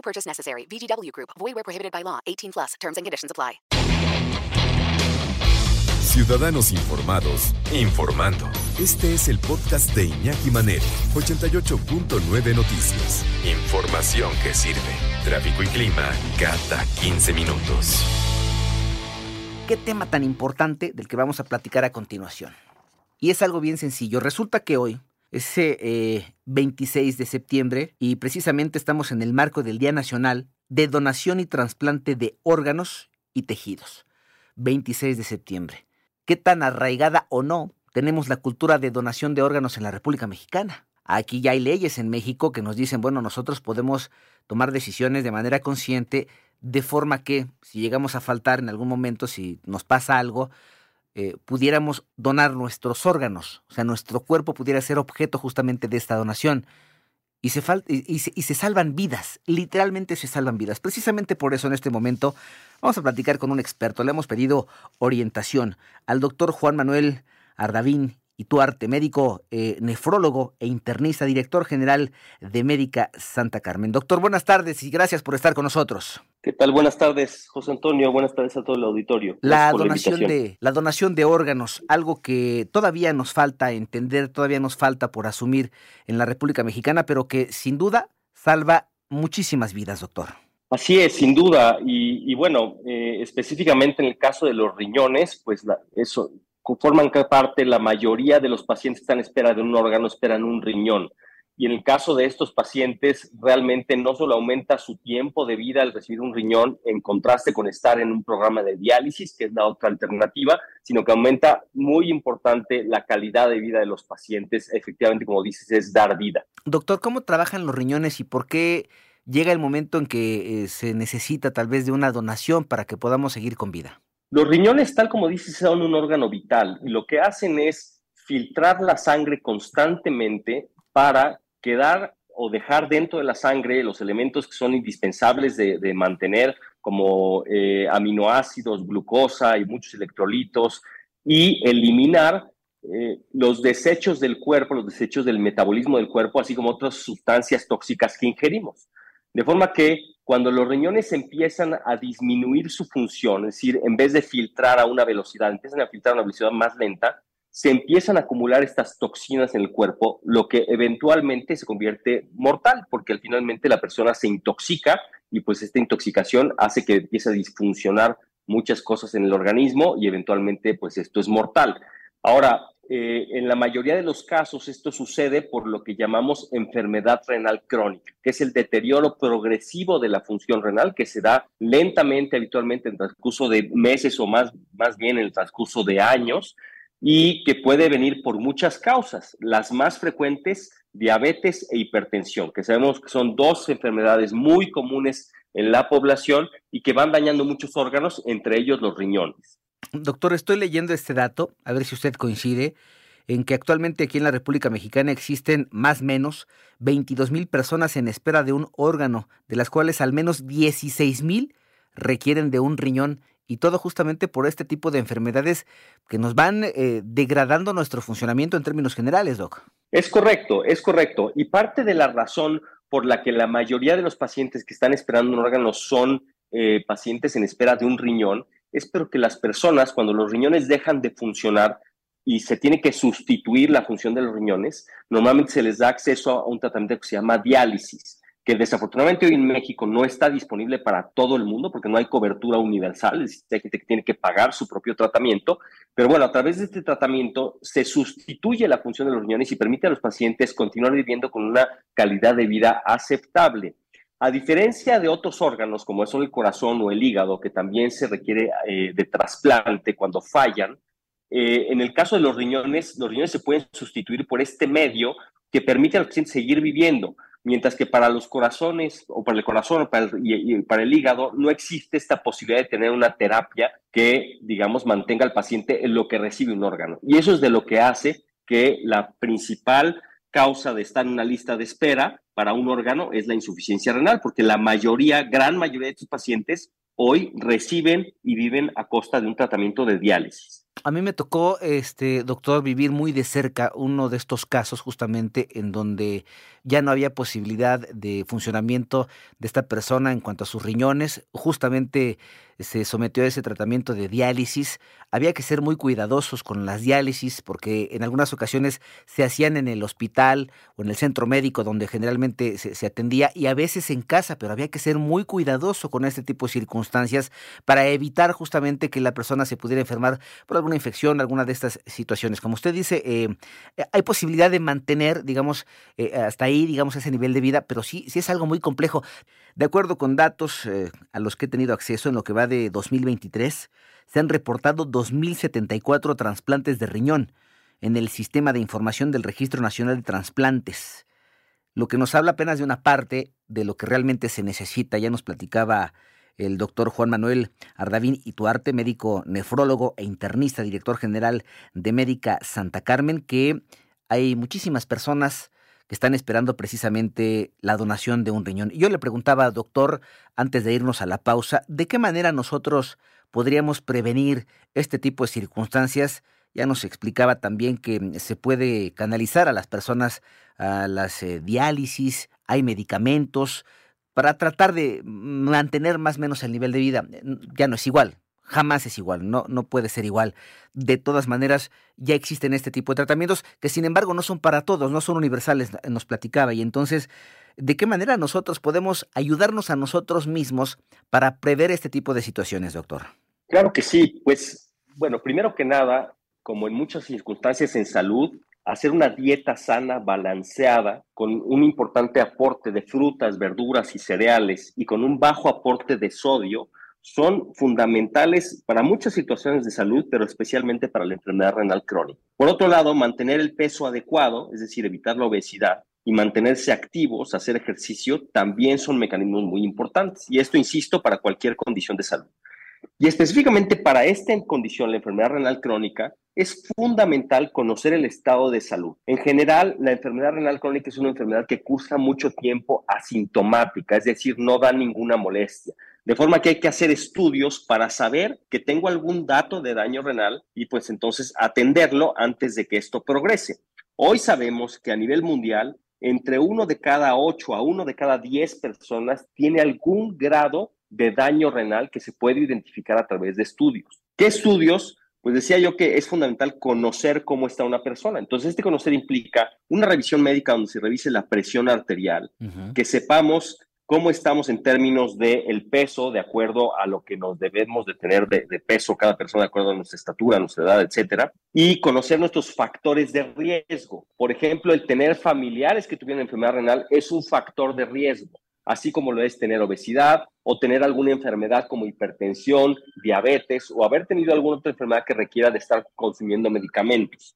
No purchase necessary. VGW Group. Void where prohibited by law. 18 plus. Terms and conditions apply. Ciudadanos informados, informando. Este es el podcast de Iñaki Manero, 88.9 Noticias. Información que sirve. Tráfico y clima cada 15 minutos. ¿Qué tema tan importante del que vamos a platicar a continuación? Y es algo bien sencillo. Resulta que hoy, ese 26 de septiembre, y precisamente estamos en el marco del Día Nacional de Donación y Trasplante de Órganos y Tejidos. 26 de septiembre. ¿Qué tan arraigada o no tenemos la cultura de donación de órganos en la República Mexicana? Aquí ya hay leyes en México que nos dicen, bueno, nosotros podemos tomar decisiones de manera consciente, de forma que si llegamos a faltar en algún momento, si nos pasa algo, eh, pudiéramos donar nuestros órganos, o sea, nuestro cuerpo pudiera ser objeto justamente de esta donación. Y se, y, se, y se salvan vidas, literalmente se salvan vidas. Precisamente por eso en este momento vamos a platicar con un experto. Le hemos pedido orientación al doctor Juan Manuel Ardavín y Tuarte, médico eh, nefrólogo e internista, director general de Médica Santa Carmen. Doctor, buenas tardes y gracias por estar con nosotros. ¿Qué tal? Buenas tardes, José Antonio. Buenas tardes a todo el auditorio. La donación, de, la donación de órganos, algo que todavía nos falta entender, todavía nos falta por asumir en la República Mexicana, pero que sin duda salva muchísimas vidas, doctor. Así es, sin duda. Y, bueno, eh, específicamente en el caso de los riñones, pues la, eso forman parte la mayoría de los pacientes que están en espera de un órgano, esperan un riñón. Y en el caso de estos pacientes, realmente no solo aumenta su tiempo de vida al recibir un riñón en contraste con estar en un programa de diálisis, que es la otra alternativa, sino que aumenta muy importante la calidad de vida de los pacientes. Efectivamente, como dices, es dar vida. Doctor, ¿cómo trabajan los riñones y por qué llega el momento en que eh, se necesita tal vez de una donación para que podamos seguir con vida? Los riñones, tal como dices, son un órgano vital y lo que hacen es filtrar la sangre constantemente para quedar o dejar dentro de la sangre los elementos que son indispensables de, mantener, como eh, aminoácidos, glucosa y muchos electrolitos, y eliminar eh, los desechos del cuerpo, los desechos del metabolismo del cuerpo, así como otras sustancias tóxicas que ingerimos. De forma que cuando los riñones empiezan a disminuir su función, es decir, en vez de filtrar a una velocidad, empiezan a filtrar a una velocidad más lenta, se empiezan a acumular estas toxinas en el cuerpo, lo que eventualmente se convierte mortal, porque finalmente la persona se intoxica y pues esta intoxicación hace que empiece a disfuncionar muchas cosas en el organismo y eventualmente pues esto es mortal. Ahora, eh, en la mayoría de los casos esto sucede por lo que llamamos enfermedad renal crónica, que es el deterioro progresivo de la función renal que se da lentamente, habitualmente en transcurso de meses o más, más bien en el transcurso de años y que puede venir por muchas causas. Las más frecuentes, diabetes e hipertensión, que sabemos que son dos enfermedades muy comunes en la población y que van dañando muchos órganos, entre ellos los riñones. Doctor, estoy leyendo este dato, a ver si usted coincide, en que actualmente aquí en la República Mexicana existen más o menos 22 mil personas en espera de un órgano, de las cuales al menos 16 mil requieren de un riñón y todo justamente por este tipo de enfermedades que nos van eh, degradando nuestro funcionamiento en términos generales, Doc. Es correcto, es correcto. Y parte de la razón por la que la mayoría de los pacientes que están esperando un órgano son eh, pacientes en espera de un riñón es porque las personas, cuando los riñones dejan de funcionar y se tiene que sustituir la función de los riñones, normalmente se les da acceso a un tratamiento que se llama diálisis, que desafortunadamente hoy en México no está disponible para todo el mundo porque no hay cobertura universal, es hay gente que tiene que pagar su propio tratamiento, pero bueno, a través de este tratamiento se sustituye la función de los riñones y permite a los pacientes continuar viviendo con una calidad de vida aceptable. A diferencia de otros órganos, como son el corazón o el hígado, que también se requiere eh, de trasplante cuando fallan, eh, en el caso de los riñones, los riñones se pueden sustituir por este medio que permite al paciente seguir viviendo. mientras que para los corazones o para el corazón para y, para el hígado no existe esta posibilidad de tener una terapia que, digamos, mantenga al paciente en lo que recibe un órgano. Y eso es de lo que hace que la principal causa de estar en una lista de espera para un órgano es la insuficiencia renal, porque la mayoría, gran mayoría de estos pacientes hoy reciben y viven a costa de un tratamiento de diálisis. A mí me tocó, este doctor, vivir muy de cerca uno de estos casos justamente en donde ya no había posibilidad de funcionamiento de esta persona en cuanto a sus riñones. Justamente se sometió a ese tratamiento de diálisis. Había que ser muy cuidadosos con las diálisis porque en algunas ocasiones se hacían en el hospital o en el centro médico donde generalmente se, atendía y a veces en casa, pero había que ser muy cuidadoso con este tipo de circunstancias para evitar justamente que la persona se pudiera enfermar por alguna infección, alguna de estas situaciones. Como usted dice, eh, hay posibilidad de mantener, digamos, eh, hasta ahí, digamos, ese nivel de vida, pero sí, sí es algo muy complejo. De acuerdo con datos eh, a los que he tenido acceso en lo que va de 2023, se han reportado 2.074 trasplantes de riñón en el sistema de información del Registro Nacional de Trasplantes, lo que nos habla apenas de una parte de lo que realmente se necesita. Ya nos platicaba el doctor Juan Manuel Ardavín Ituarte, médico nefrólogo e internista, director general de Médica Santa Carmen, que hay muchísimas personas están esperando precisamente la donación de un riñón. Yo le preguntaba, doctor, antes de irnos a la pausa, ¿de qué manera nosotros podríamos prevenir este tipo de circunstancias? Ya nos explicaba también que se puede canalizar a las personas a las eh, diálisis, hay medicamentos para tratar de mantener más o menos el nivel de vida. Ya no es igual, jamás es igual, no, no puede ser igual. De todas maneras, ya existen este tipo de tratamientos que sin embargo no son para todos, no son universales, nos platicaba. Y entonces, ¿de qué manera nosotros podemos ayudarnos a nosotros mismos para prever este tipo de situaciones, doctor? Claro que sí, pues bueno, primero que nada, como en muchas circunstancias en salud, hacer una dieta sana, balanceada, con un importante aporte de frutas, verduras y cereales y con un bajo aporte de sodio, son fundamentales para muchas situaciones de salud, pero especialmente para la enfermedad renal crónica. Por otro lado, mantener el peso adecuado, es decir, evitar la obesidad y mantenerse activos, hacer ejercicio, también son mecanismos muy importantes. Y esto, insisto, para cualquier condición de salud. Y específicamente para esta condición, la enfermedad renal crónica, es fundamental conocer el estado de salud. En general, la enfermedad renal crónica es una enfermedad que cursa mucho tiempo asintomática, es decir, no da ninguna molestia. De forma que hay que hacer estudios para saber que tengo algún dato de daño renal y pues entonces atenderlo antes de que esto progrese. Hoy sabemos que a nivel mundial, entre uno de cada ocho a uno de cada diez personas tiene algún grado de daño renal que se puede identificar a través de estudios. ¿Qué estudios? Pues decía yo que es fundamental conocer cómo está una persona. Entonces, este conocer implica una revisión médica donde se revise la presión arterial, que sepamos cómo estamos en términos del el peso de acuerdo a lo que nos debemos de tener de, de, peso cada persona de acuerdo a nuestra estatura, nuestra edad, etcétera, y conocer nuestros factores de riesgo. Por ejemplo, el tener familiares que tuvieran enfermedad renal es un factor de riesgo, así como lo es tener obesidad o tener alguna enfermedad como hipertensión, diabetes o haber tenido alguna otra enfermedad que requiera de estar consumiendo medicamentos.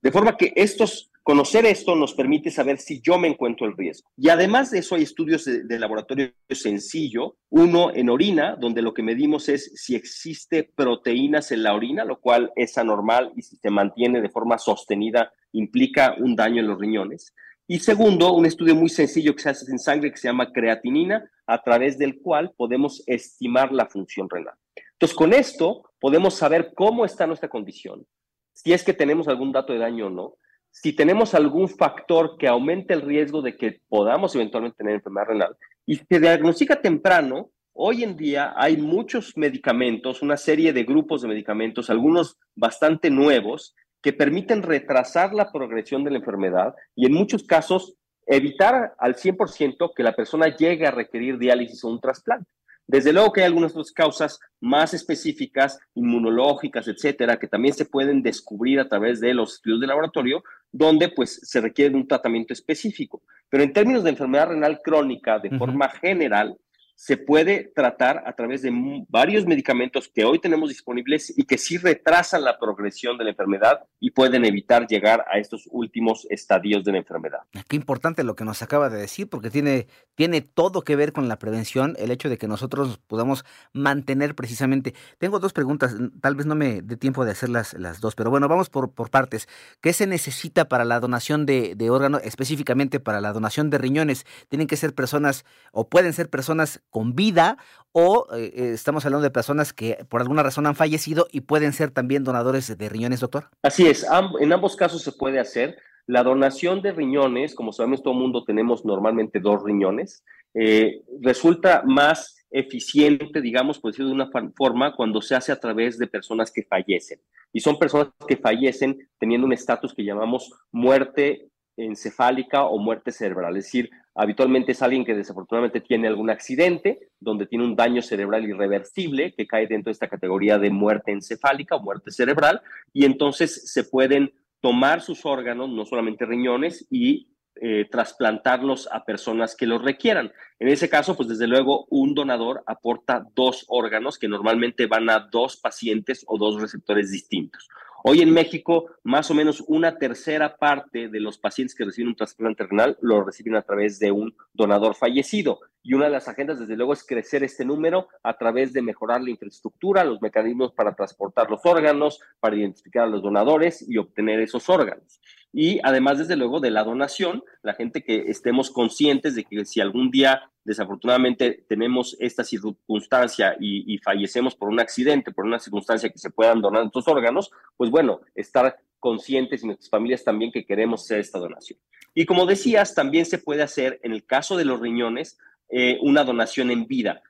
De forma que estos Conocer esto nos permite saber si yo me encuentro en riesgo. Y además de eso hay estudios de, laboratorio sencillo, uno en orina, donde lo que medimos es si existe proteínas en la orina, lo cual es anormal y si se mantiene de forma sostenida implica un daño en los riñones. Y segundo, un estudio muy sencillo que se hace en sangre que se llama creatinina, a través del cual podemos estimar la función renal. Entonces, con esto podemos saber cómo está nuestra condición, si es que tenemos algún dato de daño o no, si tenemos algún factor que aumente el riesgo de que podamos eventualmente tener enfermedad renal y se diagnostica temprano, hoy en día hay muchos medicamentos, una serie de grupos de medicamentos, algunos bastante nuevos, que permiten retrasar la progresión de la enfermedad y en muchos casos evitar al 100% que la persona llegue a requerir diálisis o un trasplante. Desde luego que hay algunas otras causas más específicas, inmunológicas, etcétera, que también se pueden descubrir a través de los estudios de laboratorio, donde pues se requiere un tratamiento específico. Pero en términos de enfermedad renal crónica, de forma general, se puede tratar a través de varios medicamentos que hoy tenemos disponibles y que sí retrasan la progresión de la enfermedad y pueden evitar llegar a estos últimos estadios de la enfermedad. Qué importante lo que nos acaba de decir, porque tiene, tiene todo que ver con la prevención, el hecho de que nosotros podamos mantener precisamente. Tengo dos preguntas, tal vez no me dé tiempo de hacer las, las dos, pero bueno, vamos por, por partes. ¿Qué se necesita para la donación de, de órganos, específicamente para la donación de riñones? ¿Tienen que ser personas o pueden ser personas con vida o eh, eh, estamos hablando de personas que por alguna razón han fallecido y pueden ser también donadores de riñones, doctor? Así es, en ambos casos se puede hacer. La donación de riñones, como sabemos todo el mundo tenemos normalmente dos riñones, eh, resulta más eficiente, digamos, por decirlo de una forma, cuando se hace a través de personas que fallecen. Y son personas que fallecen teniendo un estatus que llamamos muerte encefálica o muerte cerebral, es decir, Habitualmente es alguien que desafortunadamente tiene algún accidente, donde tiene un daño cerebral irreversible, que cae dentro de esta categoría de muerte encefálica o muerte cerebral, y entonces se pueden tomar sus órganos, no solamente riñones, y eh, trasplantarlos a personas que los requieran. En ese caso, pues desde luego un donador aporta dos órganos que normalmente van a dos pacientes o dos receptores distintos. Hoy en México, más o menos una tercera parte de los pacientes que reciben un trasplante renal lo reciben a través de un donador fallecido. Y una de las agendas, desde luego, es crecer este número a través de mejorar la infraestructura, los mecanismos para transportar los órganos, para identificar a los donadores y obtener esos órganos. Y además, desde luego, de la donación, la gente que estemos conscientes de que si algún día desafortunadamente tenemos esta circunstancia y, fallecemos por un accidente, por una circunstancia que se puedan donar estos órganos, pues bueno, estar conscientes y nuestras familias también que queremos hacer esta donación. Y como decías, también se puede hacer, en el caso de los riñones, eh, una donación en vida.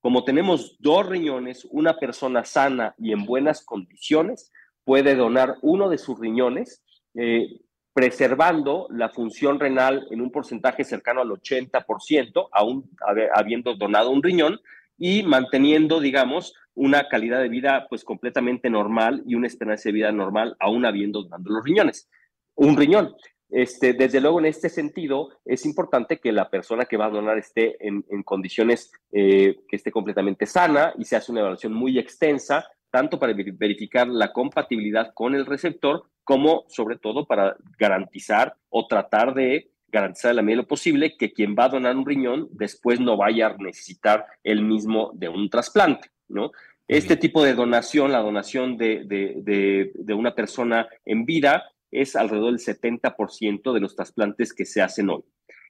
Como tenemos dos riñones, una persona sana y en buenas condiciones puede donar uno de sus riñones eh, preservando la función renal en un porcentaje cercano al 80%, aún habiendo donado un riñón, y manteniendo, digamos, una calidad de vida pues completamente normal y una esperanza de vida normal, aún habiendo donado los riñones. Un riñón. Este, desde luego, en este sentido, es importante que la persona que va a donar esté en, condiciones eh, que esté completamente sana y se hace una evaluación muy extensa, tanto para verificar la compatibilidad con el receptor como sobre todo para garantizar o tratar de garantizar de la medida lo posible que quien va a donar un riñón después no vaya a necesitar el mismo de un trasplante, ¿no? Este tipo de donación, la donación de, de, de, una persona en vida, es alrededor del 70% de los trasplantes que se hacen hoy.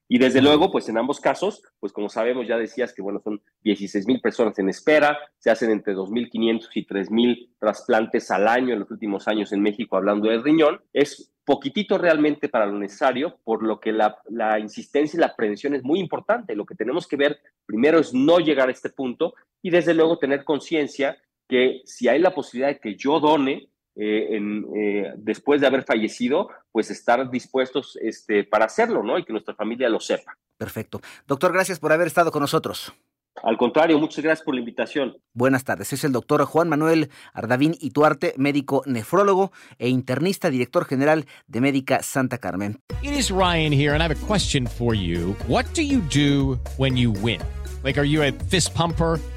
Y desde luego, pues en ambos casos, pues como sabemos, ya decías que, bueno, son 16 mil personas en espera, se hacen entre 2.500 y 3.000 trasplantes al año en los últimos años en México hablando del riñón. Es poquitito realmente para lo necesario, por lo que la, la insistencia y la prevención es muy importante. Lo que tenemos que ver primero es no llegar a este punto y desde luego tener conciencia que si hay la posibilidad de que yo done, eh, en, eh, después de haber fallecido, pues estar dispuestos este, para hacerlo, ¿no? Y que nuestra familia lo sepa. Perfecto. Doctor, gracias por haber estado con nosotros. Al contrario, muchas gracias por la invitación. Buenas tardes. Es el doctor Juan Manuel Ardavín Ituarte, médico nefrólogo e internista, director general de Médica Santa Carmen. It is Ryan here and I have a question for you. What do you do when you win? Like, are you a fist pumper?